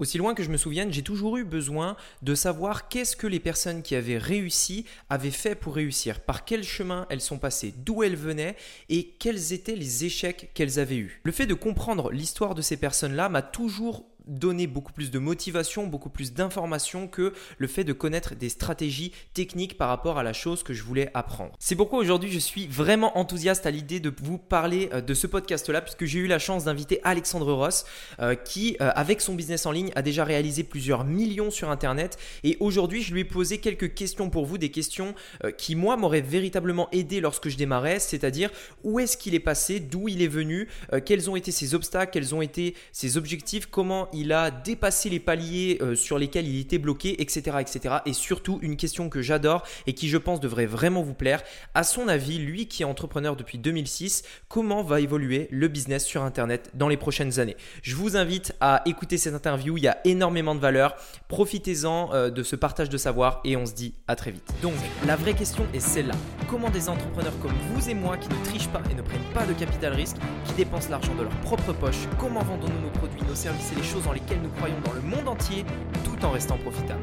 Aussi loin que je me souvienne, j'ai toujours eu besoin de savoir qu'est-ce que les personnes qui avaient réussi avaient fait pour réussir, par quel chemin elles sont passées, d'où elles venaient et quels étaient les échecs qu'elles avaient eus. Le fait de comprendre l'histoire de ces personnes-là m'a toujours donner beaucoup plus de motivation, beaucoup plus d'informations que le fait de connaître des stratégies techniques par rapport à la chose que je voulais apprendre. C'est pourquoi aujourd'hui je suis vraiment enthousiaste à l'idée de vous parler euh, de ce podcast-là puisque j'ai eu la chance d'inviter Alexandre Ross euh, qui euh, avec son business en ligne a déjà réalisé plusieurs millions sur Internet et aujourd'hui je lui ai posé quelques questions pour vous, des questions qui moi m'auraient véritablement aidé lorsque je démarrais, c'est-à-dire où est-ce qu'il est passé, d'où il est venu, quels ont été ses obstacles, quels ont été ses objectifs, comment il a dépassé les paliers euh, sur lesquels il était bloqué, etc., etc. Et surtout, une question que j'adore et qui je pense devrait vraiment vous plaire. À son avis, lui qui est entrepreneur depuis 2006, comment va évoluer le business sur Internet dans les prochaines années? Je vous invite à écouter cette interview, il y a énormément de valeur. Profitez-en euh, de ce partage de savoir et on se dit à très vite. Donc, la vraie question est celle-là. Comment des entrepreneurs comme vous et moi qui ne trichent pas et ne prennent pas de capital risque, qui dépensent l'argent de leur propre poche, comment vendons-nous nos produits, nos services et les choses en lesquelles nous croyons dans le monde entier tout en restant profitable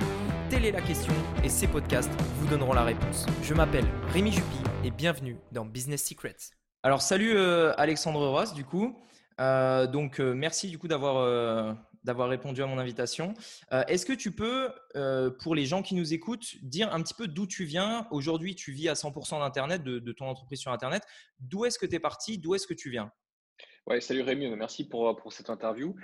Telle est la question et ces podcasts vous donneront la réponse. Je m'appelle Rémi Jupy et bienvenue dans Business Secrets. Alors salut euh, Alexandre Ross du coup. Euh, donc euh, merci du coup d'avoir d'avoir répondu à mon invitation. Est-ce que tu peux, pour les gens qui nous écoutent, dire un petit peu d'où tu viens? Aujourd'hui, tu vis à 100% d'Internet, de, de, ton entreprise sur Internet. D'où est-ce que tu es parti? D'où est-ce que tu viens? Ouais, salut Rémi, merci pour, pour cette interview.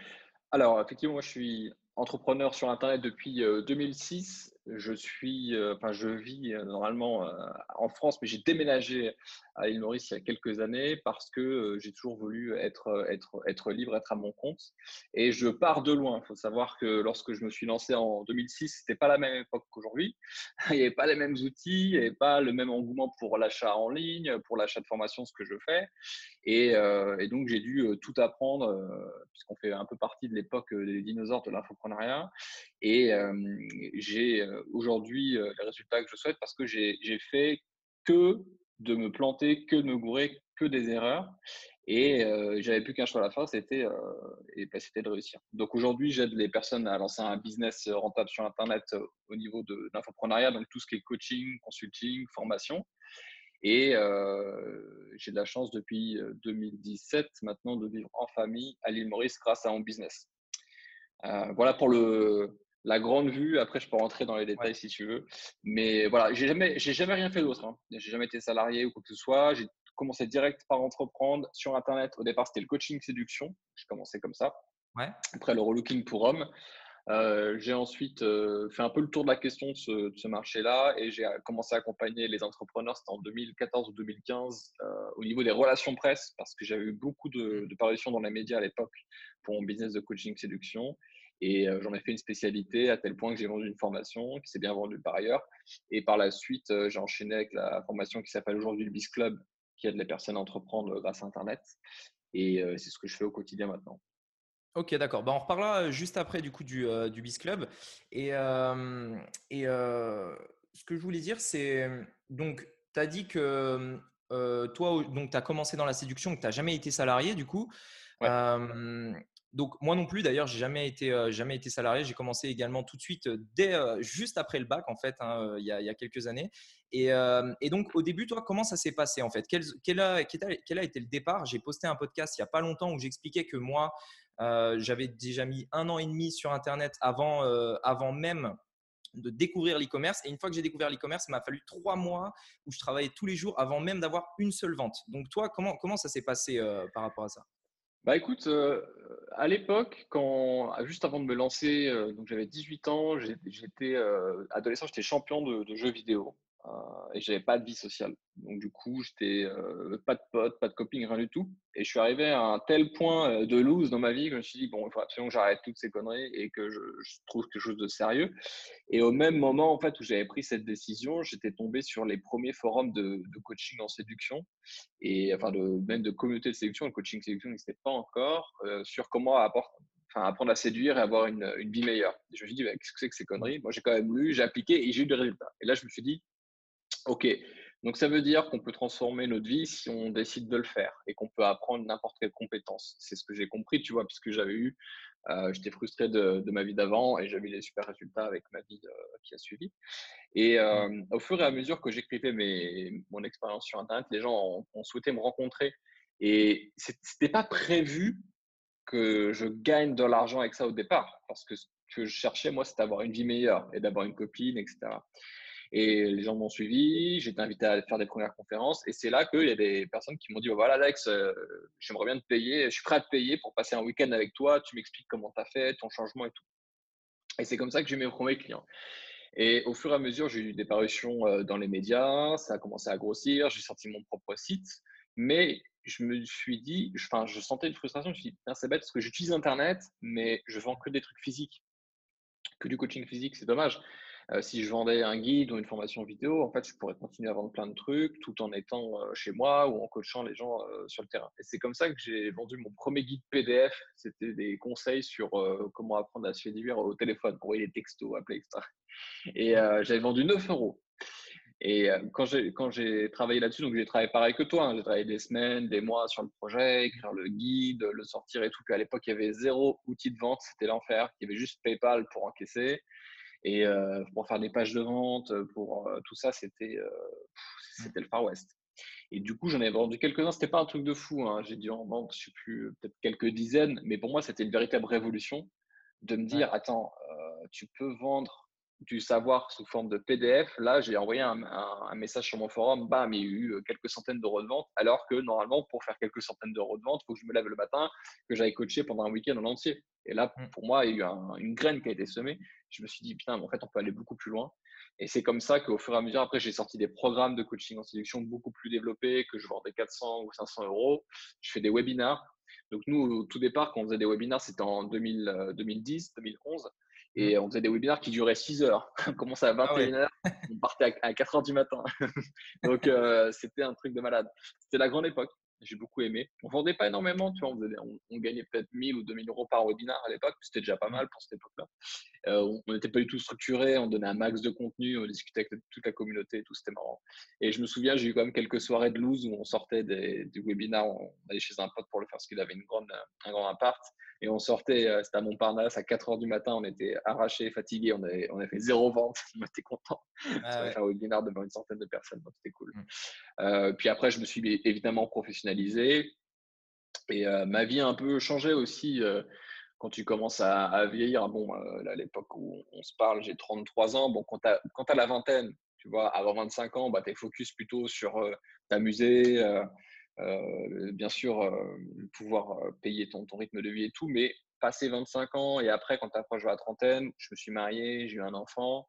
Alors, effectivement, je suis entrepreneur sur Internet depuis 2006 je suis, euh, enfin, je vis euh, normalement euh, en France, mais j'ai déménagé à l'île Maurice il y a quelques années parce que j'ai toujours voulu être, libre, être à mon compte. Et je pars de loin. Il faut savoir que lorsque je me suis lancé en 2006, c'était pas la même époque qu'aujourd'hui. Il n'y avait pas les mêmes outils, il n'y avait pas le même engouement pour l'achat en ligne, pour l'achat de formation, ce que je fais. Et, et donc, j'ai dû tout apprendre, puisqu'on fait un peu partie de l'époque des dinosaures de l'infoprenariat. Et j'ai aujourd'hui les résultats que je souhaite parce que j'ai fait que de me planter, que de me gourer, que des erreurs. Et j'avais plus qu'un choix à la fin, c'était bah, c'était de réussir. Donc aujourd'hui, j'aide les personnes à lancer un business rentable sur Internet au niveau de l'infoprenariat, donc tout ce qui est coaching, consulting, formation. Et j'ai de la chance depuis 2017 maintenant de vivre en famille à l'île Maurice grâce à mon business. voilà pour le, la grande vue. Après, je peux rentrer dans les détails si tu veux. Mais voilà, j'ai jamais, j'ai jamais rien fait d'autre. Hein. J'ai jamais été salarié ou quoi que ce soit. J'ai commencé direct par entreprendre sur Internet. Au départ, c'était le coaching séduction. J'ai commencé comme ça. Ouais. Après, le relooking pour hommes. Euh, j'ai ensuite euh, fait un peu le tour de la question de ce, marché-là et j'ai commencé à accompagner les entrepreneurs, c'était en 2014 ou 2015, euh, au niveau des relations presse, parce que j'avais eu beaucoup de, de parutions dans les médias à l'époque pour mon business de coaching séduction. Et j'en ai fait une spécialité à tel point que j'ai vendu une formation qui s'est bien vendue par ailleurs. Et par la suite, j'ai enchaîné avec la formation qui s'appelle aujourd'hui le Biz Club, qui aide les personnes à entreprendre grâce à Internet. Et c'est ce que je fais au quotidien maintenant. Ok, d'accord. Bah, on reparlera juste après du coup du, du Biz Club. Et, et ce que je voulais dire, c'est donc, tu as dit que toi, tu as commencé dans la séduction, que tu n'as jamais été salarié du coup. Ouais. Donc moi non plus d'ailleurs, j'ai jamais été euh, jamais été salarié. J'ai commencé également tout de suite euh, dès euh, juste après le bac en fait, hein, il, y a, quelques années. Et, donc au début, toi, comment ça s'est passé en fait? Quel, a, été le départ? J'ai posté un podcast il y a pas longtemps où j'expliquais que moi j'avais déjà mis un an et demi sur Internet avant avant même de découvrir l'e-commerce. Et une fois que j'ai découvert l'e-commerce, il m'a fallu trois mois où je travaillais tous les jours avant même d'avoir une seule vente. Donc toi, comment, comment ça s'est passé par rapport à ça? Bah écoute, euh, à l'époque, quand juste avant de me lancer, euh, donc j'avais 18 ans, j'étais euh, adolescent, j'étais champion de, de, jeux vidéo. Euh, et j'avais pas de vie sociale. Donc du coup, j'étais euh, pas de potes, pas de copine, rien du tout. Et je suis arrivé à un tel point euh, de lose dans ma vie que je me suis dit bon, il faut absolument que j'arrête toutes ces conneries et que je, trouve quelque chose de sérieux. Et au même moment en fait où j'avais pris cette décision, j'étais tombé sur les premiers forums de, coaching en séduction et enfin même de communauté de séduction. Le coaching séduction n'existait pas encore sur comment apprendre à séduire et avoir une, vie meilleure. je me suis dit, bah, qu'est-ce que c'est que ces conneries? Moi, j'ai quand même lu, j'ai appliqué et j'ai eu des résultats. Et là, je me suis dit, OK, Donc ça veut dire qu'on peut transformer notre vie si on décide de le faire et qu'on peut apprendre n'importe quelle compétence. C'est ce que j'ai compris, tu vois, puisque j'avais eu, euh, j'étais frustré de, ma vie d'avant et j'avais des super résultats avec ma vie euh, qui a suivi. Et euh, au fur et à mesure que j'écrivais mon expérience sur Internet, les gens ont, souhaité me rencontrer et c'était pas prévu que je gagne de l'argent avec ça au départ, parce que ce que je cherchais, moi, c'était d'avoir une vie meilleure et d'avoir une copine, etc. Et les gens m'ont suivi, j'ai été invité à faire des premières conférences. Et c'est là qu'il y a des personnes qui m'ont dit Voilà, Alex, euh, j'aimerais bien te payer, je suis prêt à te payer pour passer un week-end avec toi. Tu m'expliques comment tu as fait, ton changement et tout. Et c'est comme ça que j'ai mes premiers clients. Et au fur et à mesure, j'ai eu des parutions euh, dans les médias, ça a commencé à grossir, j'ai sorti mon propre site. Mais je me suis dit, enfin, je sentais une frustration. Je me suis dit, c'est bête parce que j'utilise Internet, mais je vends que des trucs physiques, que du coaching physique, c'est dommage. Euh, si je vendais un guide ou une formation vidéo, en fait, je pourrais continuer à vendre plein de trucs tout en étant euh, chez moi ou en coachant les gens euh, sur le terrain. Et c'est comme ça que j'ai vendu mon premier guide PDF. C'était des conseils sur comment apprendre à se séduire au téléphone, envoyer des textos, appeler, etc. Et j'avais vendu 9 euros. Et quand j'ai, quand j'ai travaillé là-dessus, donc j'ai travaillé pareil que toi, hein. j'ai travaillé des semaines, des mois sur le projet, écrire le guide, le sortir et tout. À l'époque, il y avait zéro outil de vente, c'était l'enfer. Il y avait juste PayPal pour encaisser. Et pour faire des pages de vente, pour tout ça, c'était mmh. c'était le Far West. Et du coup, j'en ai vendu quelques-uns. C'était pas un truc de fou. Hein. J'ai dû en vendre, je sais plus, peut-être quelques dizaines. Mais pour moi, c'était une véritable révolution de me dire, attends, tu peux vendre du savoir sous forme de PDF. Là, j'ai envoyé un, message sur mon forum, bam, il y a eu euh, quelques centaines d'euros de vente, alors que normalement, pour faire quelques centaines d'euros de vente, il faut que je me lève le matin, que j'aille coacher pendant un week-end en entier. Et là, mmh. pour moi, il y a eu une graine qui a été semée. Je me suis dit, putain, en fait, on peut aller beaucoup plus loin. Et c'est comme ça qu'au fur et à mesure, après, j'ai sorti des programmes de coaching en séduction beaucoup plus développés, que je vendais 400 ou 500 euros. Je fais des webinars. Donc, nous, au tout départ, quand on faisait des webinars, c'était en 2010, 2011. Et mmh. on faisait des webinaires qui duraient 6 heures. on commençait à 21 h ah on partait à 4 heures du matin. Donc, euh, c'était un truc de malade. C'était la grande époque j'ai beaucoup aimé. On vendait pas énormément, tu vois, on, gagnait peut-être 1000 ou 2000 euros par webinar à l'époque, c'était déjà pas mal pour cette époque-là. Euh, on n'était pas du tout structuré, on donnait un max de contenu, on discutait avec toute la communauté et tout, c'était marrant. Et je me souviens, j'ai eu quand même quelques soirées de loose où on sortait des, du webinar, on allait chez un pote pour le faire parce qu'il avait une grande, un grand appart. Et on sortait, euh, c'était à Montparnasse, à 4 heures du matin, on était arrachés, fatigués, on avait, on avait fait zéro vente, on était content. Ah, ouais. un webinar devant une centaine de personnes, donc c'était cool. Mmh. Euh, puis après, je me suis évidemment professionnalisé. Et euh, ma vie a un peu changé aussi quand tu commences à, vieillir. Bon, à l'époque où on se parle, j'ai 33 ans. Bon, quand tu as, la vingtaine, tu vois, avant 25 ans, bah, tu es focus plutôt sur t'amuser, euh, bien sûr, euh, pouvoir euh, payer ton, ton, rythme de vie et tout, mais passer 25 ans et après, quand tu approches de la trentaine, je me suis marié, j'ai eu un enfant,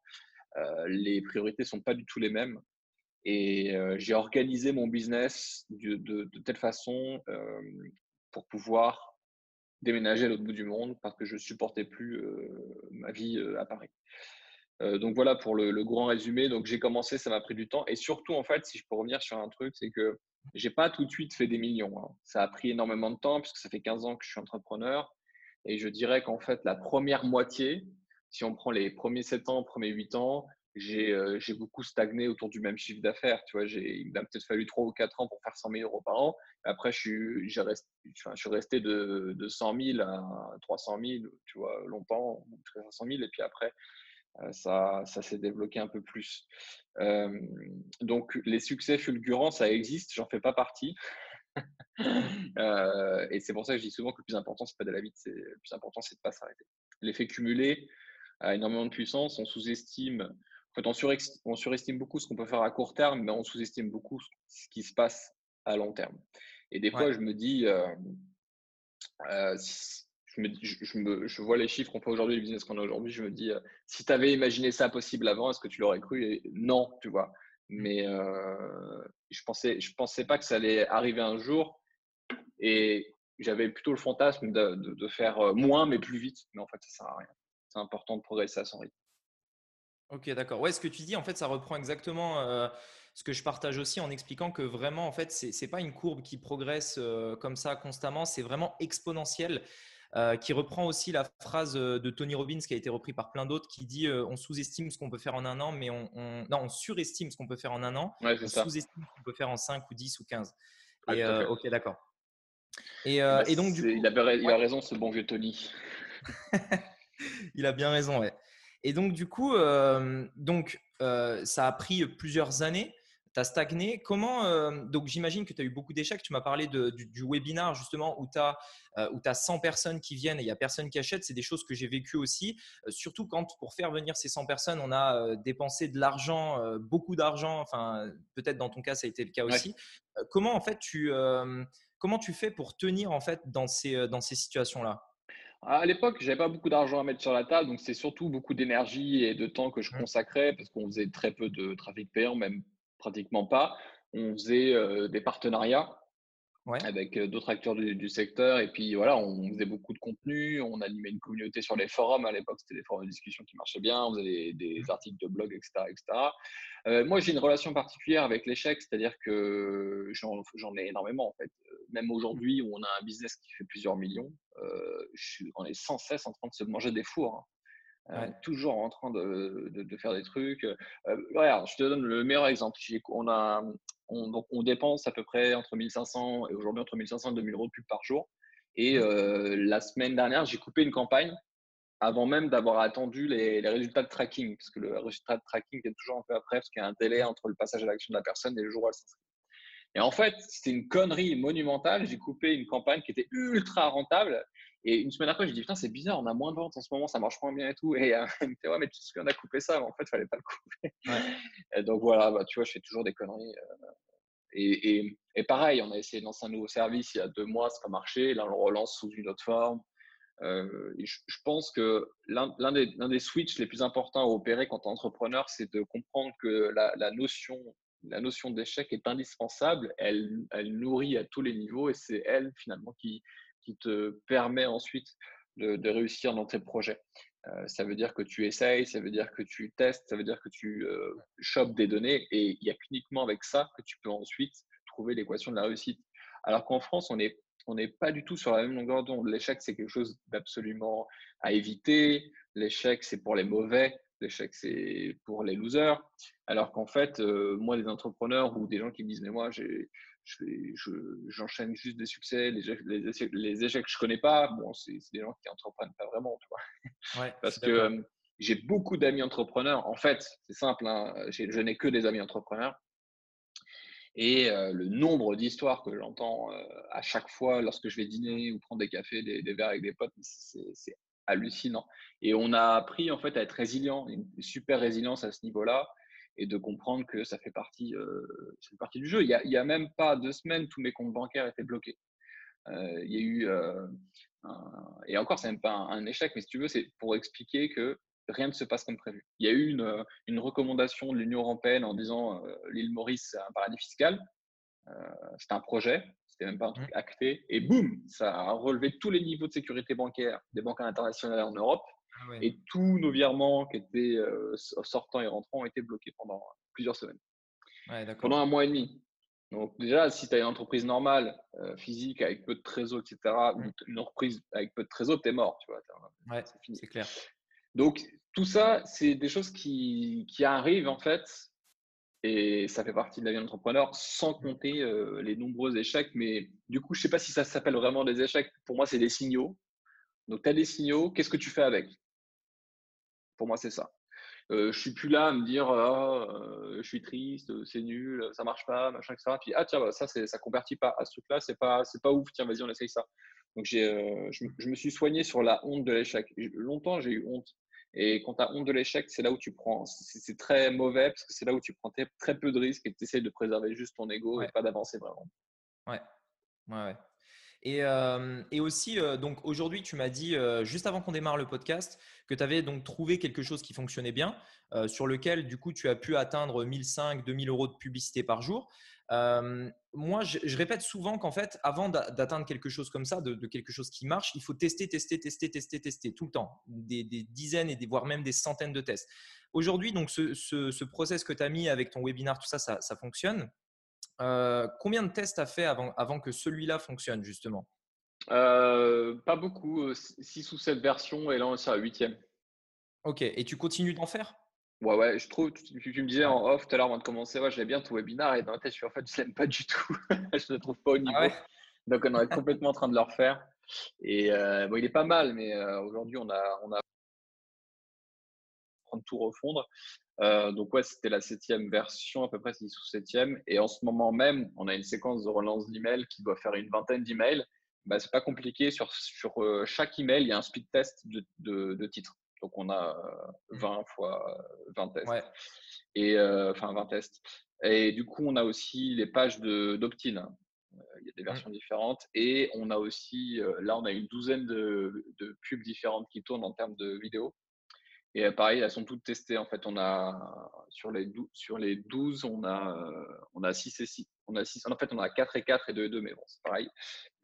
les priorités sont pas du tout les mêmes. Et j'ai organisé mon business de, de, telle façon pour pouvoir déménager à l'autre bout du monde parce que je supportais plus ma vie à Paris. donc voilà pour le, le, grand résumé. Donc j'ai commencé, ça m'a pris du temps. Et surtout, en fait, si je peux revenir sur un truc, c'est que j'ai pas tout de suite fait des millions. Hein. Ça a pris énormément de temps puisque ça fait 15 ans que je suis entrepreneur. Et je dirais qu'en fait, la première moitié, si on prend les premiers 7 ans, premiers 8 ans, euh, j'ai beaucoup stagné autour du même chiffre d'affaires. Tu vois, il m'a peut-être fallu 3 ou 4 ans pour faire 100 000 euros par an. Après, je suis, resté, je suis resté de, de 100 000 à 300 000, tu vois, longtemps, 500 000. Et puis après, euh, ça, ça s'est débloqué un peu plus. Euh, donc, les succès fulgurants, ça existe, j'en fais pas partie. Euh, et c'est pour ça que je dis souvent que le plus important, c'est pas de la vite, c'est le plus important, c'est de pas s'arrêter. L'effet cumulé a énormément de puissance. On sous-estime, en fait, on, on surestime beaucoup ce qu'on peut faire à court terme, mais on sous-estime beaucoup ce qui se passe à long terme. Et des fois, je me dis, euh, je, me, je, vois les chiffres qu'on fait aujourd'hui, les business qu'on a aujourd'hui, je me dis, euh, si tu avais imaginé ça possible avant, est-ce que tu l'aurais cru? Et Non, tu vois. Mmh. Mais euh, je pensais, je pensais pas que ça allait arriver un jour. Et j'avais plutôt le fantasme de, de, faire euh, moins, mais plus vite. Mais en fait, ça sert à rien. C'est important de progresser à son rythme. Ok, d'accord. Ouais, ce que tu dis, en fait, ça reprend exactement ce que je partage aussi en expliquant que vraiment, en fait, c'est n'est pas une courbe qui progresse comme ça constamment, c'est vraiment exponentiel. Qui reprend aussi la phrase de Tony Robbins qui a été repris par plein d'autres, qui dit on sous-estime ce qu'on peut faire en un an, mais on, non, on surestime ce qu'on peut faire en un an, on sous-estime ce qu'on peut faire en 5 ou 10 ou 15. Et, ok, d'accord. Et, bah, et, donc, du coup, il, a, il a raison, ce bon vieux Tony. il a bien raison, ouais. Et donc, du coup, donc, ça a pris plusieurs années tu as stagné. Comment, donc j'imagine que tu as eu beaucoup d'échecs. Tu m'as parlé de, du, du, webinar justement où tu as, où as 100 personnes qui viennent et il n'y a personne qui achète. C'est des choses que j'ai vécues aussi. surtout quand pour faire venir ces 100 personnes, on a dépensé de l'argent, beaucoup d'argent. Enfin, peut-être dans ton cas, ça a été le cas aussi. comment en fait tu, comment tu fais pour tenir en fait dans ces, dans ces situations-là? À l'époque, j'avais pas beaucoup d'argent à mettre sur la table, donc c'est surtout beaucoup d'énergie et de temps que je mmh. consacrais parce qu'on faisait très peu de trafic payant, même pratiquement pas. On faisait euh, des partenariats avec euh, d'autres acteurs du, secteur. Et puis voilà, on faisait beaucoup de contenu, on animait une communauté sur les forums. À l'époque, c'était des forums de discussion qui marchaient bien, on faisait des, mmh. articles de blog, etc. etc. Euh, moi, j'ai une relation particulière avec l'échec, c'est-à-dire que j'en ai énormément en fait. Même aujourd'hui, où on a un business qui fait plusieurs millions, je suis, on est sans cesse en train de se manger des fours. Hein. Euh, toujours en train de, de, faire des trucs. Euh, regarde, je te donne le meilleur exemple. On, a, on, donc on dépense à peu près entre 1500 et aujourd'hui entre 1500 et 2000 euros de pub par jour. Et mmh. euh, la semaine dernière, j'ai coupé une campagne avant même d'avoir attendu les, les, résultats de tracking, parce que le résultat de tracking est toujours un peu après, parce qu'il y a un délai entre le passage à l'action de la personne et le jour où elle s'inscrit. Et en fait, c'était une connerie monumentale. J'ai coupé une campagne qui était ultra rentable et une semaine après, j'ai dit, putain, c'est bizarre, on a moins de ventes en ce moment, ça marche moins bien et tout. Et euh, elle me dit, ouais, mais tu te souviens, on a coupé ça, mais en fait, il fallait pas le couper. donc voilà, bah, tu vois, je fais toujours des conneries. Euh, et, et, pareil, on a essayé de lancer un nouveau service il y a deux mois, ça n'a pas marché. Là, on le relance sous une autre forme. Euh, je, pense que l'un des, des switches les plus importants à opérer quand tu es entrepreneur, c'est de comprendre que la, la notion la notion d'échec est indispensable, elle, elle, nourrit à tous les niveaux et c'est elle finalement qui, qui te permet ensuite de, réussir dans tes projets. Euh, ça veut dire que tu essayes, ça veut dire que tu testes, ça veut dire que tu euh, chopes des données et il n'y a qu'uniquement avec ça que tu peux ensuite trouver l'équation de la réussite. Alors qu'en France, on n'est on pas du tout sur la même longueur d'onde. L'échec, c'est quelque chose d'absolument à éviter. L'échec, c'est pour les mauvais. L'échec, c'est pour les losers. Alors qu'en fait, euh, moi, des entrepreneurs ou des gens qui me disent, mais moi, j'ai j'enchaîne juste des succès, les, les, les, échecs que je connais pas, bon, c'est des gens qui entreprennent pas vraiment, tu vois. Ouais, Parce que euh, j'ai beaucoup d'amis entrepreneurs. En fait, c'est simple, hein, je n'ai que des amis entrepreneurs. Et euh, le nombre d'histoires que j'entends euh, à chaque fois lorsque je vais dîner ou prendre des cafés, des, des verres avec des potes, c'est hallucinant. Et on a appris en fait à être résilient, une super résilience à ce niveau-là et de comprendre que ça fait partie, euh, partie du jeu. Il n'y a, a, même pas deux semaines, tous mes comptes bancaires étaient bloqués. Euh, il y a eu, euh, et encore, c'est même pas un, échec, mais si tu veux, c'est pour expliquer que rien ne se passe comme prévu. Il y a eu une, une recommandation de l'Union européenne en disant l'île Maurice, c'est un paradis fiscal. c'est un projet, c'était même pas un truc mmh. acté, et boum, ça a relevé tous les niveaux de sécurité bancaire des banques internationales en Europe. Ah et tous nos virements qui étaient euh, sortants et rentrants ont été bloqués pendant plusieurs semaines. pendant un mois et demi. Donc déjà, si tu as une entreprise normale, euh, physique, avec peu de trésor, etc., mmh. une entreprise avec peu de trésor, tu es mort. Tu vois, c'est clair. Donc tout ça, c'est des choses qui, qui, arrivent en fait, et ça fait partie de la vie d'entrepreneur, sans mmh. compter euh, les nombreux échecs. Mais du coup, je ne sais pas si ça s'appelle vraiment des échecs. Pour moi, c'est des signaux. Donc tu as des signaux, qu'est-ce que tu fais avec? Pour moi, c'est ça. Euh, je suis plus là à me dire ah, euh, je suis triste, c'est nul, ça marche pas, machin, etc. Puis ah tiens, bah, ça ça convertit pas. À ce truc-là, c'est pas c'est pas ouf. Tiens, vas-y, on essaye ça. Donc j'ai euh, je, me suis soigné sur la honte de l'échec. Longtemps j'ai eu honte. Et quand tu as honte de l'échec, c'est là où tu prends. C'est très mauvais parce que c'est là où tu prends très peu de risques et tu essaies de préserver juste ton ego et pas d'avancer vraiment. Ouais. Ouais, ouais. Et, et aussi, donc aujourd'hui, tu m'as dit, juste avant qu'on démarre le podcast, que tu avais donc trouvé quelque chose qui fonctionnait bien, sur lequel, du coup, tu as pu atteindre 1005, 2000 euros de publicité par jour. moi, je, répète souvent qu'en fait, avant d'atteindre quelque chose comme ça, de, quelque chose qui marche, il faut tester, tester, tester, tester, tester tout le temps, des, dizaines et des, voire même des centaines de tests. Aujourd'hui, donc ce, ce, process que tu as mis avec ton webinar, tout ça, ça fonctionne. Euh, combien de tests tu as fait avant, avant que celui-là fonctionne justement? Pas beaucoup, 6 ou 7 versions et là on est sur la huitième. Ok, et tu continues d'en faire? Ouais, ouais, je trouve, tu, tu me disais en off tout à l'heure avant de commencer, ouais, j'aime bien ton webinar et dans la tête, je suis en fait, je l'aime pas du tout. je ne le trouve pas au ah niveau. Donc, on est complètement en train de le refaire. Et bon, il est pas mal, mais aujourd'hui, on a, on a de tout refondre. Euh, donc ouais, c'était la septième version, à peu près 6 ou septième. Et en ce moment même, on a une séquence de relance d'emails qui doit faire une vingtaine d'emails. Bah, c'est pas compliqué. Sur, sur euh, chaque email, il y a un speed test de, de, titres. Donc on a 20 mmh. fois 20 tests. Et euh, enfin 20 tests. Et du coup, on a aussi les pages d'opt-in. Il y a des mmh. versions différentes. Et on a aussi, là, on a une douzaine de, de pubs différentes qui tournent en termes de vidéos. Et euh, pareil, elles sont toutes testées. En fait, on a sur les 12, sur les 12 on a euh, on a 6 et 6. On a 6 en fait, on a 4 et 4 et 2 et 2 mais bon, c'est pareil.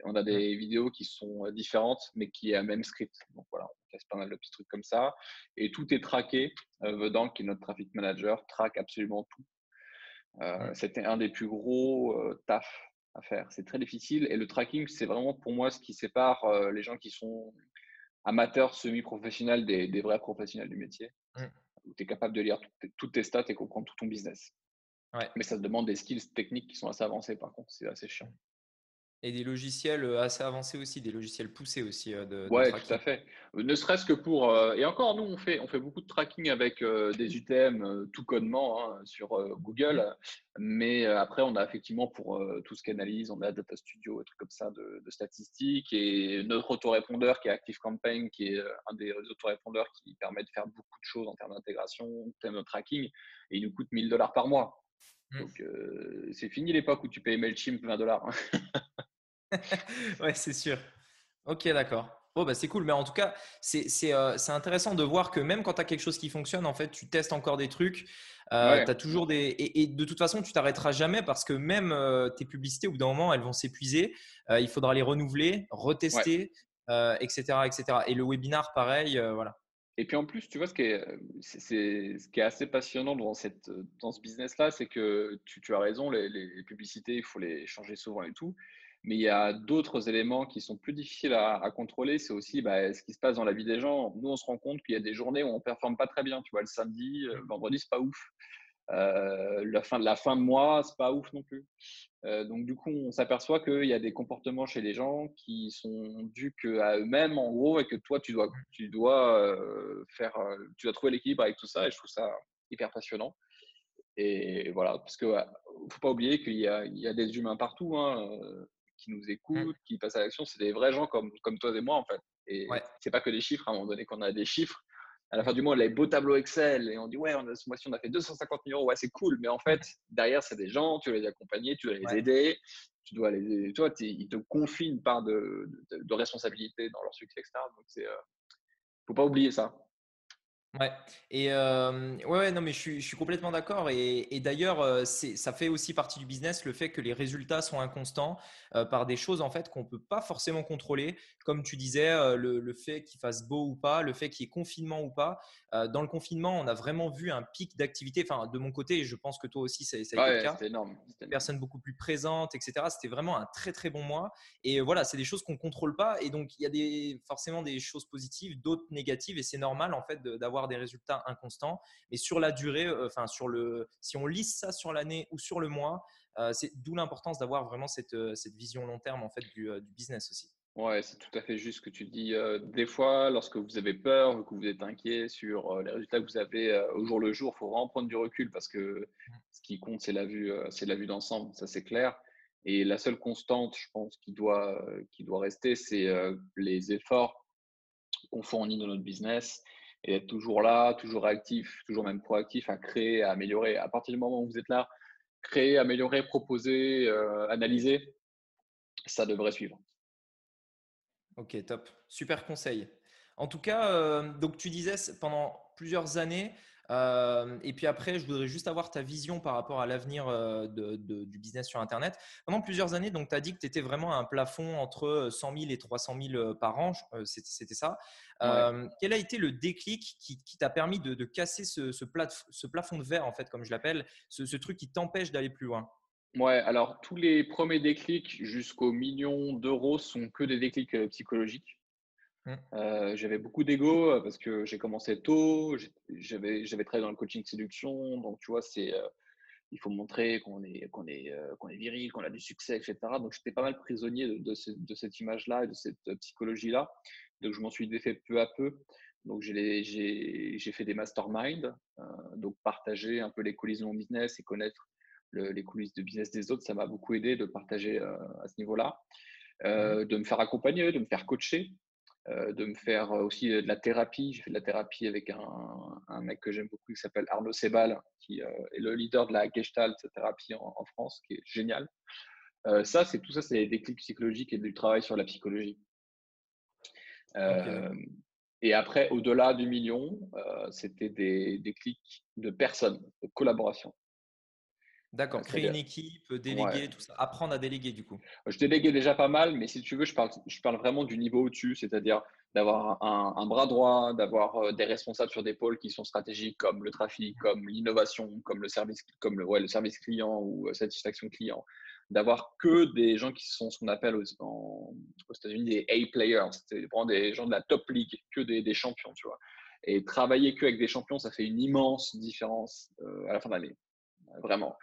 On a des vidéos qui sont euh, différentes mais qui est un même script. Donc voilà, on teste pas mal de petits trucs comme ça et tout est traqué. Vedant qui est notre traffic manager traque absolument tout. C'était un des plus gros taf à faire. C'est très difficile et le tracking, c'est vraiment pour moi ce qui sépare les gens qui sont amateur, semi-professionnel des, vrais professionnels du métier, mmh. où tu es capable de lire toutes tes stats et comprendre tout ton business. Mais ça te demande des skills techniques qui sont assez avancés, par contre, c'est assez chiant. Et des logiciels euh, assez avancés aussi, des logiciels poussés aussi. Euh, de, ouais, tout à fait. Euh, ne serait-ce que pour. et encore, nous, on fait, on fait beaucoup de tracking avec des UTM tout codement hein, sur Google. Mais après, on a effectivement pour tout ce qu'analyse, on a Data Studio, des trucs comme ça de, statistiques. Et notre autorépondeur qui est ActiveCampaign, qui est un des autorépondeurs qui permet de faire beaucoup de choses en termes d'intégration, en termes de tracking. Et il nous coûte 1000 dollars par mois. Mmh. Donc, c'est fini l'époque où tu payes MailChimp 20 dollars. ouais, c'est sûr. Ok, d'accord. Bon, bah, c'est cool. Mais en tout cas, euh, c'est intéressant de voir que même quand tu as quelque chose qui fonctionne, en fait, tu testes encore des trucs. Euh, as toujours des... Et, de toute façon, tu t'arrêteras jamais parce que même euh, tes publicités, au bout d'un moment, elles vont s'épuiser. Euh, il faudra les renouveler, retester, etc., etc. Et le webinar, pareil. voilà. Et puis en plus, tu vois, ce qui est, c'est, ce qui est assez passionnant dans, cette, dans ce business-là, c'est que tu, tu, as raison, les, les, publicités, il faut les changer souvent et tout. Mais il y a d'autres éléments qui sont plus difficiles à, contrôler. C'est aussi bah, ce qui se passe dans la vie des gens. Nous, on se rend compte qu'il y a des journées où on ne performe pas très bien. Tu vois, le samedi, euh, le vendredi, c'est pas ouf. Euh, la, fin, de la fin de mois, c'est pas ouf non plus. Euh, donc, du coup, on s'aperçoit qu'il y a des comportements chez les gens qui sont dus à eux-mêmes, en gros, et que toi, tu dois, tu dois, faire, tu dois trouver l'équilibre avec tout ça. Et je trouve ça hyper passionnant. Et voilà, parce qu'il ne faut pas oublier qu'il y, y, a des humains partout. Hein qui nous mmh. écoutent, qui passent à l'action, c'est des vrais gens comme, comme toi et moi, en fait. Et c'est pas que des chiffres, à un moment donné qu'on a des chiffres. À la fin du mois, on a les beaux tableaux Excel et on dit, ouais, on a, ce mois-ci, on a fait 250 000 euros, ouais, c'est cool. Mais en fait, derrière, c'est des gens, tu dois les accompagner, tu dois les aider, tu dois les Toi, ils te confient une part de, de, responsabilité dans leur succès, etc. Donc, c'est. Euh, faut pas oublier ça. Ouais, et ouais, non, mais je suis, je suis complètement d'accord. Et, et d'ailleurs, ça fait aussi partie du business le fait que les résultats sont inconstants par des choses en fait qu'on peut pas forcément contrôler. Comme tu disais, le, le fait qu'il fasse beau ou pas, le fait qu'il y ait confinement ou pas. dans le confinement, on a vraiment vu un pic d'activité. Enfin, de mon côté, je pense que toi aussi, ça, ça a été le cas. C'était énorme. Personnes beaucoup plus présentes, etc. C'était vraiment un très très bon mois. Et voilà, c'est des choses qu'on contrôle pas. Et donc, il y a des, forcément des choses positives, d'autres négatives. Et c'est normal en fait d'avoir des résultats inconstants. Mais sur la durée, euh, enfin sur le, si on lisse ça sur l'année ou sur le mois, euh, c'est d'où l'importance d'avoir vraiment cette, euh, cette, vision long terme en fait du, business aussi. Ouais, c'est tout à fait juste ce que tu dis. des fois, lorsque vous avez peur, que vous êtes inquiet sur les résultats que vous avez au jour le jour, il faut vraiment prendre du recul parce que ce qui compte, c'est la vue, c'est la vue d'ensemble, ça c'est clair. Et la seule constante, je pense, qui doit, qui doit rester, c'est les efforts qu'on fournit dans notre business et être toujours là, toujours actif, toujours même proactif à créer, à améliorer. À partir du moment où vous êtes là, créer, améliorer, proposer, euh, analyser, ça devrait suivre. Ok, top. Super conseil. En tout cas, euh, donc tu disais pendant plusieurs années, euh, et puis après, je voudrais juste avoir ta vision par rapport à l'avenir du business sur Internet. Pendant plusieurs années, tu as dit que tu étais vraiment à un plafond entre 100 000 et 300 000 euh, par an, c'était ça. quel a été le déclic qui, t'a permis de, casser ce, plafond de verre, en fait, comme je l'appelle, ce, truc qui t'empêche d'aller plus loin? Ouais, alors tous les premiers déclics jusqu'aux millions d'euros sont que des déclics psychologiques. Mmh. Euh, j'avais beaucoup d'ego euh, parce que j'ai commencé tôt, j'avais j'avais travaillé dans le coaching séduction, donc tu vois, c'est euh, il faut montrer qu'on est qu'on est euh, qu'on est viril, qu'on a du succès, etc. Donc j'étais pas mal prisonnier de, de, ce- de cette image-là et de cette psychologie-là. Donc je m'en suis défait peu à peu. Donc j'ai j'ai j'ai fait des masterminds, donc partager un peu les coulisses de mon business et connaître le- les coulisses de business des autres, ça m'a beaucoup aidé de partager à ce niveau-là, Mmh. Euh, de me faire accompagner, de me faire coacher de me faire euh, aussi euh, de la thérapie. J'ai fait de la thérapie avec un, un mec que j'aime beaucoup qui s'appelle Arnaud Sebal, qui euh, est le leader de la Gestalt thérapie en, en France, qui est génial. Euh, ça, c'est tout ça, c'est des clics psychologiques et du travail sur la psychologie. Euh, et après, au-delà du million, euh, c'était des, des clics de personnes, de collaboration. Euh, D'accord, créer une équipe, ouais, déléguer, tout ça. Apprendre à déléguer, du coup. Je déléguais déjà pas mal, mais si tu veux, je parle, je parle vraiment du niveau au-dessus, c'est-à-dire d'avoir un, un bras droit, d'avoir euh, des responsables sur des pôles qui sont stratégiques comme le trafic, comme l'innovation, comme le service, comme le, ouais, le service client ou euh, satisfaction client, d'avoir que des gens qui sont ce qu'on appelle aux, en- aux États-Unis des A-players, c'est vraiment des gens de la top league, que des, des champions, tu vois. Et travailler que avec des champions, ça fait une immense différence euh, à la fin de l'année, vraiment.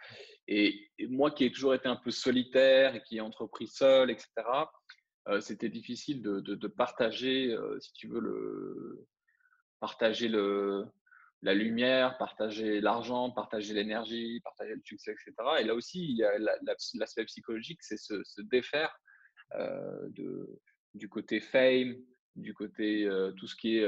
Et, moi qui ai toujours été un peu solitaire et qui ai entrepris seul, etc., euh, c'était difficile de, de, partager, euh, si tu veux, le, partager le, la lumière, partager l'argent, partager l'énergie, partager le succès, etc. Et là aussi, il y a la- la- l'aspect psychologique, c'est se, défaire euh, de, du côté fame, du côté tout ce qui est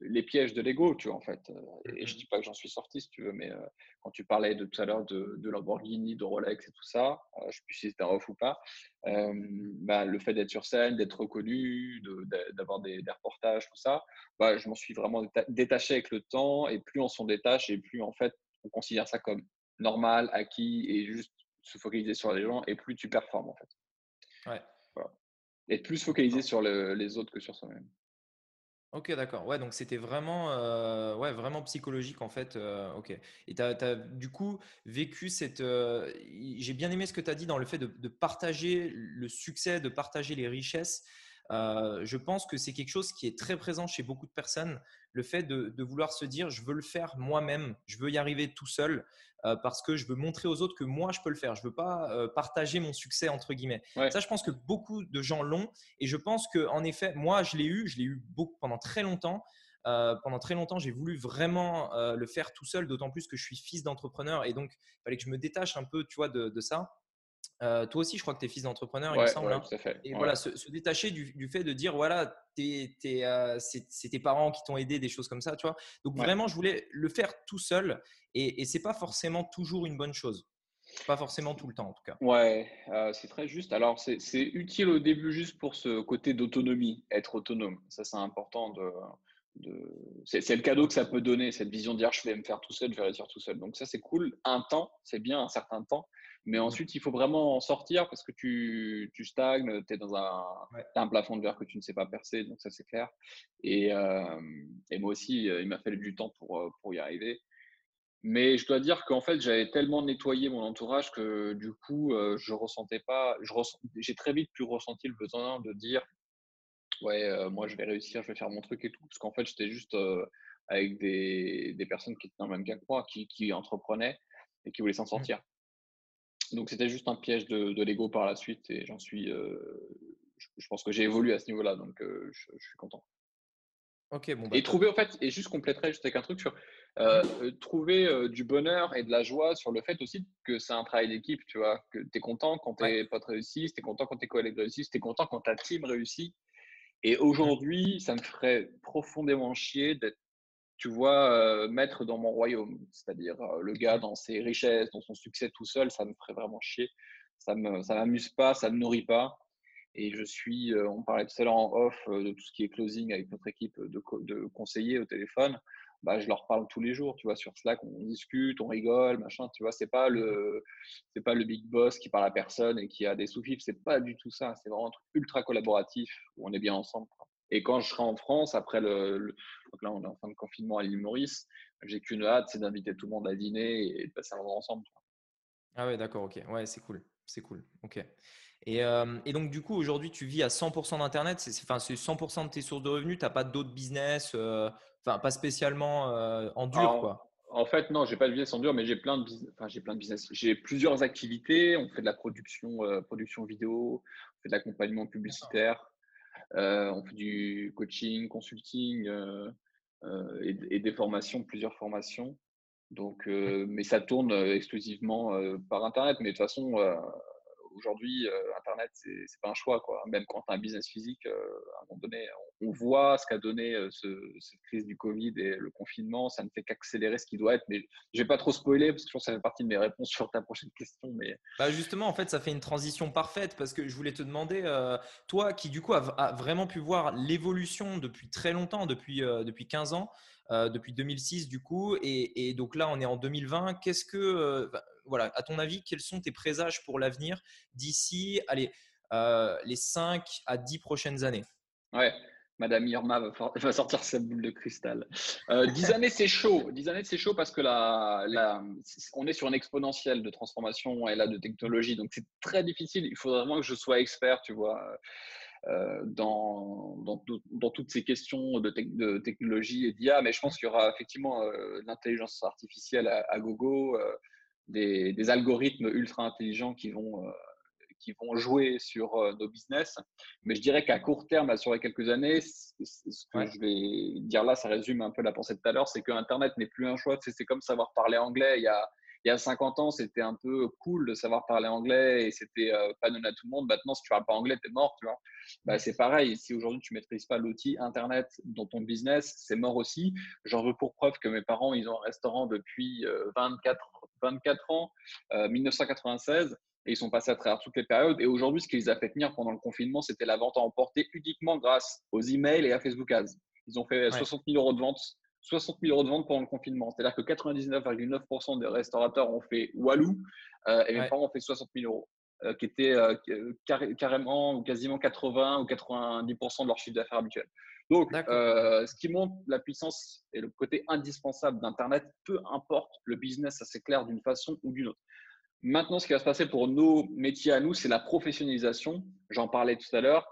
les pièges de l'ego, tu vois, en fait. Et je Mhm. dis pas que j'en suis sorti, si tu veux, mais euh, quand tu parlais de tout à l'heure de, de Lamborghini, de Rolex et tout ça, euh, je ne sais plus si c'était un off ou pas, euh, bah, le fait d'être sur scène, d'être reconnu, de- de- d'avoir des, des reportages, tout ça, bah, je m'en suis vraiment déta- détaché avec le temps. Et plus on s'en détache, et plus en fait, on considère ça comme normal, acquis, et juste se focaliser sur les gens, et plus tu performes, en fait. Ouais. Voilà. Être plus focalisé D'accord. sur le- les autres que sur soi-même. Ok, d'accord. Ouais, donc c'était vraiment, euh, ouais, vraiment psychologique en fait. euh, ok. Et tu as, du coup vécu cette. euh, j'ai bien aimé ce que tu as dit dans le fait de, de partager le succès, de partager les richesses. Euh, je pense que c'est quelque chose qui est très présent chez beaucoup de personnes. Le fait de, de vouloir se dire, je veux le faire moi-même, je veux y arriver tout seul euh, parce que je veux montrer aux autres que moi je peux le faire. Je veux pas euh, partager mon succès entre guillemets. Ouais, Ça, je pense que beaucoup de gens l'ont. Et je pense que, en effet, moi, je l'ai eu, je l'ai eu beaucoup pendant très longtemps. Euh, pendant très longtemps, j'ai voulu vraiment euh, le faire tout seul, d'autant plus que je suis fils d'entrepreneur et donc il fallait que je me détache un peu, tu vois, de, de ça. Euh, toi aussi, je crois que tu es fils d'entrepreneur, il me ouais, semble. ouais, hein. tout à fait. Et Ouais. voilà, se, se détacher du, du fait de dire, voilà, euh, c'est tes parents qui t'ont aidé, des choses comme ça, tu vois. Donc Ouais. vraiment, je voulais le faire tout seul et, et c'est pas forcément toujours une bonne chose. Pas forcément tout le temps, en tout cas. Ouais, euh, c'est très juste. Alors, c'est c'est utile au début juste pour ce côté d'autonomie, être autonome. Ça, c'est important de, de... C'est le cadeau que ça peut donner, cette vision de dire je vais me faire tout seul, je vais réussir tout seul. Donc ça, c'est cool. Un temps, c'est bien, un certain temps. Mais ensuite, il faut vraiment en sortir parce que tu, tu stagnes, tu es dans un, Ouais. un plafond de verre que tu ne sais pas percer, donc ça, c'est clair. Et, euh, et moi aussi, euh, il m'a fallu du temps pour, euh, pour y arriver. Mais je dois dire qu'en fait, j'avais tellement nettoyé mon entourage que du coup, je ressentais pas. je J'ai très vite pu ressentir le besoin de dire, ouais, euh, moi, je vais réussir, je vais faire mon truc et tout. Parce qu'en fait, j'étais juste euh, avec des, des personnes qui étaient dans le même cas que moi, qui, qui entreprenaient et qui voulaient s'en Mm. sortir. Donc, c'était juste un piège de, de l'ego par la suite et j'en suis. je, je pense que j'ai évolué à ce niveau-là, donc je, je suis content. Ok, bon, bah Et trouver, en fait, et juste compléterai juste avec un truc sur euh, trouver euh, du bonheur et de la joie sur le fait aussi que c'est un travail d'équipe, tu vois, que tu es content quand Ouais. tes potes réussissent, tu es content quand tes collègues réussissent, tu es content quand ta team réussit. Et Mm. aujourd'hui, ça me ferait profondément chier d'être, tu vois, euh, maître dans mon royaume, c'est-à-dire euh, le gars Mm. dans ses richesses, dans son succès tout seul, ça me ferait vraiment chier. Ça me, ça m'amuse pas, ça me nourrit pas. Et je suis, euh, on parlait tout à l'heure en off de tout ce qui est closing avec notre équipe de, co- de conseillers au téléphone. Bah, je leur parle tous les jours, tu vois, sur Slack, on discute, on rigole, machin, tu vois, c'est pas le, c'est pas le big boss qui parle à personne et qui a des sous-fifs, c'est pas du tout ça, c'est vraiment un truc ultra collaboratif où on est bien ensemble. Et quand je serai en France, après le, donc là on est en fin de confinement à l'île Maurice, j'ai qu'une hâte, c'est d'inviter tout le monde à dîner et de passer un moment ensemble. Ah ouais, d'accord, ok. Ouais, c'est cool. C'est cool. Ok. Et, euh, et, donc, du coup, aujourd'hui, tu vis à 100% d'Internet. C'est 100% de tes sources de revenus. Tu n'as pas d'autres business, euh, enfin, pas spécialement euh, en dur, quoi. En fait, non, j'ai pas de business en dur, mais j'ai plein de, enfin, j'ai plein de business. J'ai plusieurs activités. On fait de la production, production vidéo, on fait de l'accompagnement publicitaire, on fait du coaching, consulting et, et, des formations, plusieurs formations. Donc, mais ça tourne exclusivement par Internet. Mais de toute façon, aujourd'hui, euh, Internet, c'est n'est pas un choix. Quoi. Même quand tu as un business physique, euh, à un moment donné, on, voit ce qu'a donné euh, cette crise du Covid et le confinement. Ça ne fait qu'accélérer ce qui doit être. Mais je ne vais pas trop spoiler parce que je pense que ça fait partie de mes réponses sur ta prochaine question. Mais... Bah justement, en fait, ça fait une transition parfaite parce que je voulais te demander, toi qui du coup a, vraiment pu voir l'évolution depuis très longtemps, depuis, depuis 15 ans, depuis 2006 du coup, et, donc là on est en 2020. Qu'est-ce que voilà, à ton avis, quels sont tes présages pour l'avenir d'ici, allez, euh, les 5 à 10 prochaines années? Ouais, Madame Irma va, sortir sa boule de cristal. Euh, 10 années, c'est chaud. 10 années, c'est chaud parce que là, on est sur une exponentielle de transformation et là de technologie. Donc, c'est très difficile. Il faudrait vraiment que je sois expert, tu vois. Euh, dans, dans, toutes ces questions de, de technologie et d'IA, mais je pense qu'il y aura effectivement euh, l'intelligence artificielle à, à gogo, des, algorithmes ultra intelligents qui vont, euh, qui vont jouer sur euh, nos business. Mais je dirais qu'à court terme, sur les quelques années, ce que je vais dire là, ça résume un peu la pensée de tout à l'heure, c'est que Internet n'est plus un choix. C'est comme savoir parler anglais il y a, il y a 50 ans, c'était un peu cool de savoir parler anglais et c'était euh, pas donné à tout le monde. Maintenant, si tu parles pas anglais, tu es mort, tu vois. Bah, c'est pareil. Si aujourd'hui tu maîtrises pas l'outil Internet dans ton business, c'est mort aussi. J'en veux pour preuve que mes parents, ils ont un restaurant depuis 24, 24 ans, 1996 euh, et ils sont passés à travers toutes les périodes. Et aujourd'hui, ce qui les a fait tenir pendant le confinement, c'était la vente à emporter uniquement grâce aux emails et à Facebook Ads. Ils ont fait 60 000 euros de vente 60 000 euros de vente pendant le confinement. C'est-à-dire que 99,9% des restaurateurs ont fait Walou euh, et mes parents ont fait 60 000 euros, euh, qui était euh, carrément ou quasiment 80 ou 90% de leur chiffre d'affaires habituel. Donc, ce qui montre la puissance et le côté indispensable d'Internet, peu importe le business, ça c'est clair d'une façon ou d'une autre. Maintenant, ce qui va se passer pour nos métiers à nous, c'est la professionnalisation. J'en parlais tout à l'heure.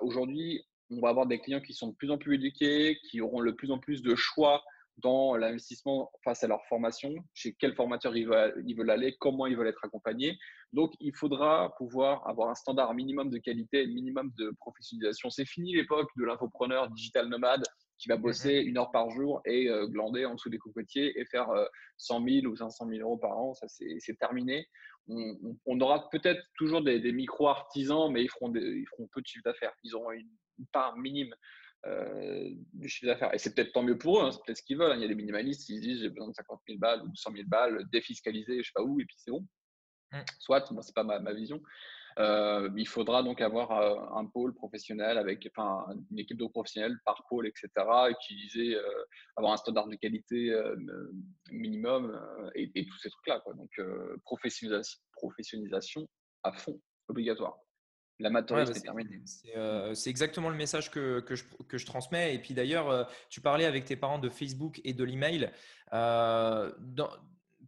Aujourd'hui, on va avoir des clients qui sont de plus en plus éduqués, qui auront de plus en plus de choix dans l'investissement face à leur formation, chez quel formateur ils veulent, aller, comment ils veulent être accompagnés. Donc, il faudra pouvoir avoir un standard minimum de qualité, minimum de professionnalisation. C'est fini l'époque de l'infopreneur digital nomade qui va bosser mhm. une heure par jour et euh, glander en dessous des cocotiers et faire 100 euh, 000 ou 500 000 euros par an. Ça, c'est terminé. On, aura peut-être toujours des, micro-artisans, mais ils feront, ils feront peu de chiffre d'affaires. Ils auront une, part minime euh, du chiffre d'affaires. Et c'est peut-être tant mieux pour eux, hein, c'est peut-être ce qu'ils veulent. Hein. Il y a des minimalistes qui disent j'ai besoin de 50 000 balles ou 100 000 balles défiscalisées, je sais pas où, et puis c'est bon. Mmh. Soit, moi, c'est pas ma, ma vision. Euh, il faudra donc avoir euh, un pôle professionnel avec enfin, une équipe de professionnels par pôle, etc. Utiliser, euh, avoir un standard de qualité minimum et, tous ces trucs-là. Donc, professionnalisation, professionnalisation à fond, obligatoire. L'amateurisme ouais, bah, est terminé. C'est exactement le message que, que, je, que, je, transmets. Et puis d'ailleurs, tu parlais avec tes parents de Facebook et de l'email. par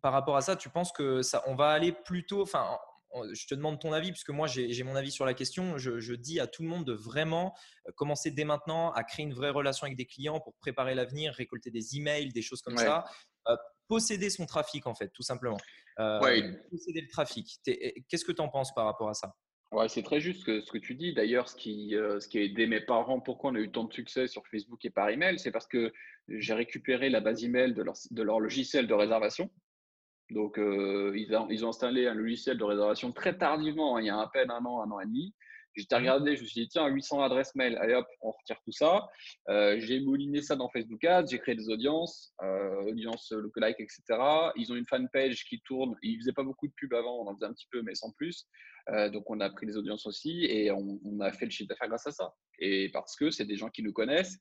rapport à ça, tu penses que ça, on va aller plutôt, enfin, je te demande ton avis, puisque moi j'ai mon avis sur la question. Je, dis à tout le monde de vraiment euh, commencer dès maintenant à créer une vraie relation avec des clients pour préparer l'avenir, récolter des emails, des choses comme ça. Euh, posséder son trafic, en fait, tout simplement. Euh, posséder le trafic. Qu'est-ce que tu en penses par rapport à ça? Ouais, c'est très juste ce que tu dis. D'ailleurs, ce qui, ce qui a aidé mes parents, pourquoi on a eu tant de succès sur Facebook et par email, c'est parce que j'ai récupéré la base email de de leur logiciel de réservation. Donc, euh, ils, ont, ils, ont, installé un logiciel de réservation très tardivement, hein, il y a à peine un an, un an et demi. J'étais regardé, je me suis dit, tiens, 800 adresses mail, allez hop, on retire tout ça. Euh, j'ai mouliné ça dans Facebook Ads, j'ai créé des audiences, euh, audiences lookalike, etc. Ils ont une fanpage qui tourne. Ils faisaient pas beaucoup de pubs avant, on en faisait un petit peu, mais sans plus. Euh, donc, on a pris des audiences aussi et on, on a fait le chiffre d'affaires grâce à ça. Et parce que c'est des gens qui nous connaissent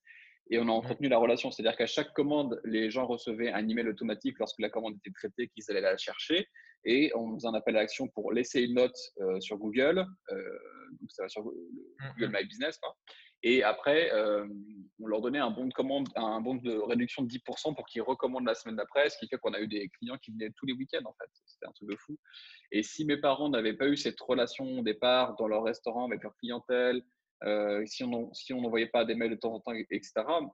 et on a entretenu la relation. C'est-à-dire qu'à chaque commande, les gens recevaient un email automatique lorsque la commande était traitée, qu'ils allaient la chercher. Et on nous en appelle à l'action pour laisser une note euh, sur Google, euh, donc ça va sur Google My Business. Et après, on leur donnait un bon de commande, un bon de réduction de 10% pour qu'ils recommandent la semaine d'après, ce qui fait qu'on a eu des clients qui venaient tous les week-ends en fait. C'était un truc de fou. Et si mes parents n'avaient pas eu cette relation au départ dans leur restaurant avec leur clientèle, si on si on n'envoyait pas des mails de temps en temps, etc.,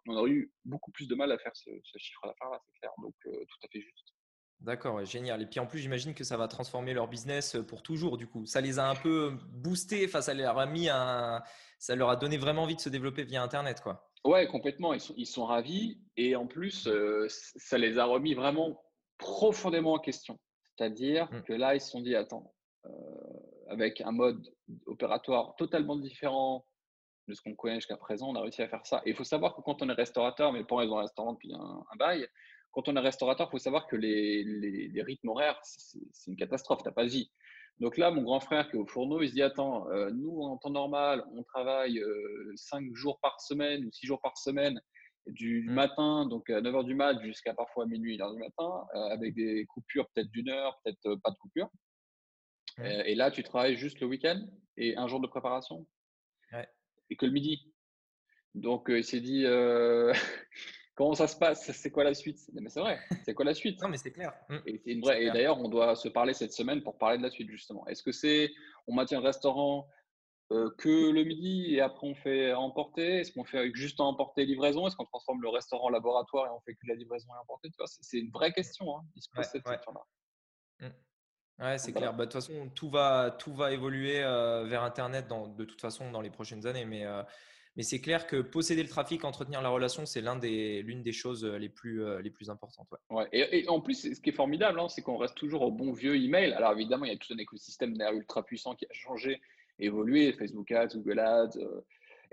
on aurait eu beaucoup plus de mal à faire ce, chiffre d'affaires là, c'est clair. Donc tout à fait juste. D'accord, génial. Et puis en plus, j'imagine que ça va transformer leur business pour toujours. Du coup, ça les a un peu boostés. Enfin, ça leur a mis un, ça leur a donné vraiment envie de se développer via Internet, quoi. Ouais, complètement. Ils sont, ils sont ravis. Et en plus, euh, ça les a remis vraiment profondément en question. C'est-à-dire mmh. que là, ils se sont dit, attends, euh, avec un mode opératoire totalement différent de ce qu'on connaît jusqu'à présent, on a réussi à faire ça. Et il faut savoir que quand on est restaurateur, mes parents, ils ont un restaurant depuis un, un bail, quand on est restaurateur, il faut savoir que les, les, rythmes horaires, c'est une catastrophe, tu n'as pas de vie. Donc là, mon grand frère qui est au fourneau, il se dit Attends, euh, nous, en temps normal, on travaille euh, 5 jours par semaine ou 6 jours par semaine, du mmh. matin, donc à 9h du mat jusqu'à parfois minuit, 1h du matin, euh, avec des coupures peut-être d'une heure, peut-être euh, pas de coupure. Mmh. et là, tu travailles juste le week-end et un jour de préparation? Et que le midi. Donc, il s'est dit Comment ça se passe? C'est quoi la suite? Mais c'est vrai, c'est quoi la suite? Non, mais c'est clair. Mmh. Et, une vraie... et d'ailleurs, on doit se parler cette semaine pour parler de la suite, justement. Est-ce que c'est on maintient le restaurant euh, que le midi et après on fait emporter? Est-ce qu'on fait juste emporter livraison? Est-ce qu'on transforme le restaurant en laboratoire et on fait que la livraison et emporter? C'est une vraie question. Hein, se pose cette question-là. Ouais, c'est clair. Bah, de toute façon, tout va, tout va évoluer euh, vers Internet dans, de toute façon dans les prochaines années. Mais euh, mais c'est clair que posséder le trafic, entretenir la relation, c'est l'une des, des choses euh, les plus, euh, les plus importantes. Ouais. Et, en plus, ce qui est formidable, hein, c'est qu'on reste toujours au bon vieux email. Alors évidemment, il y a tout un écosystème derrière ultra puissant qui a changé, évolué, Facebook Ads, Google Ads,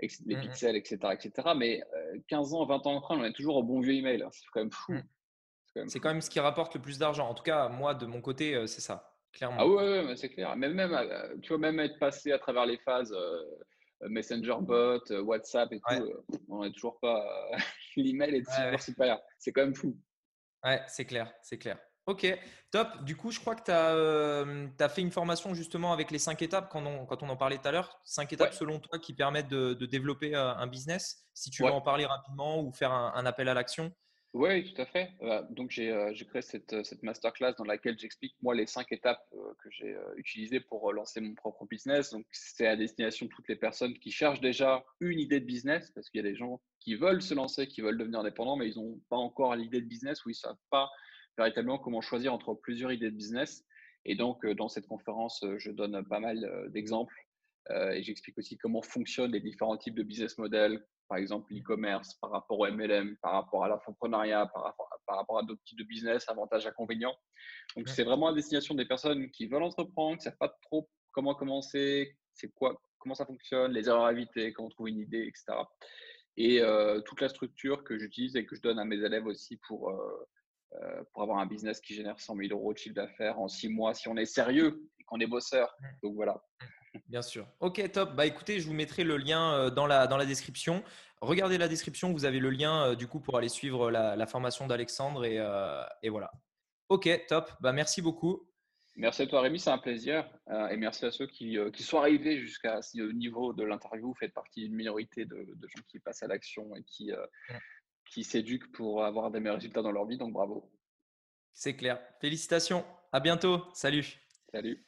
les mmh pixels, etc., etc. Mais 15 ans, 20 ans après, on est toujours au bon vieux email. Hein. C'est quand même fou. Mmh. C'est quand, même ce qui rapporte le plus d'argent. En tout cas, moi, de mon côté, c'est ça, clairement. Ah ouais, ouais, c'est clair. Même, même, tu vois, même être passé à travers les phases euh, Messenger bot, euh, WhatsApp et tout, euh, on n'est toujours pas. L'email est toujours super. C'est quand même fou. Ouais, c'est clair, c'est clair. Ok, top. Du coup, je crois que tu as, as, fait une formation justement avec les cinq étapes quand on, quand on en parlait tout à l'heure. Cinq étapes selon toi qui permettent de, développer un business. Si tu veux en parler rapidement ou faire un appel à l'action. Oui, tout à fait. Euh, donc, euh, j'ai créé cette, euh, cette masterclass dans laquelle j'explique, moi, les cinq étapes que j'ai utilisées pour lancer mon propre business. Donc, c'est à destination de toutes les personnes qui cherchent déjà une idée de business, parce qu'il y a des gens qui veulent se lancer, qui veulent devenir indépendants, mais ils n'ont pas encore l'idée de business ou ils ne savent pas véritablement comment choisir entre plusieurs idées de business. Et donc, dans cette conférence, je donne pas mal d'exemples et j'explique aussi comment fonctionnent les différents types de business models, par exemple l'e-commerce, par rapport au MLM, par rapport à l'entrepreneuriat, par rapport, par rapport à d'autres types de business, avantages, inconvénients. Donc, c'est vraiment à destination des personnes qui veulent entreprendre, qui ne savent pas trop comment commencer, c'est quoi, comment ça fonctionne, les erreurs à éviter, comment trouver une idée, etc. Et euh, toute la structure que j'utilise et que je donne à mes élèves aussi pour, euh, euh, pour avoir un business qui génère 100 000 euros de chiffre d'affaires en six mois si on est sérieux et qu'on est bosseur. Donc voilà. Bien sûr. Ok, top. Bah écoutez, je vous mettrai le lien euh, dans la, dans la description. Regardez la description, vous avez le lien euh, du coup pour aller suivre la, formation d'Alexandre et, euh, et, voilà. Ok, top. Bah merci beaucoup. Merci à toi Rémi, c'est un plaisir. et merci à ceux qui, qui sont arrivés jusqu'à ce niveau de l'interview. Vous faites partie d'une minorité de, de, gens qui passent à l'action et qui, qui s'éduquent pour avoir des meilleurs résultats dans leur vie. Donc bravo. C'est clair. Félicitations. À bientôt. Salut. Salut.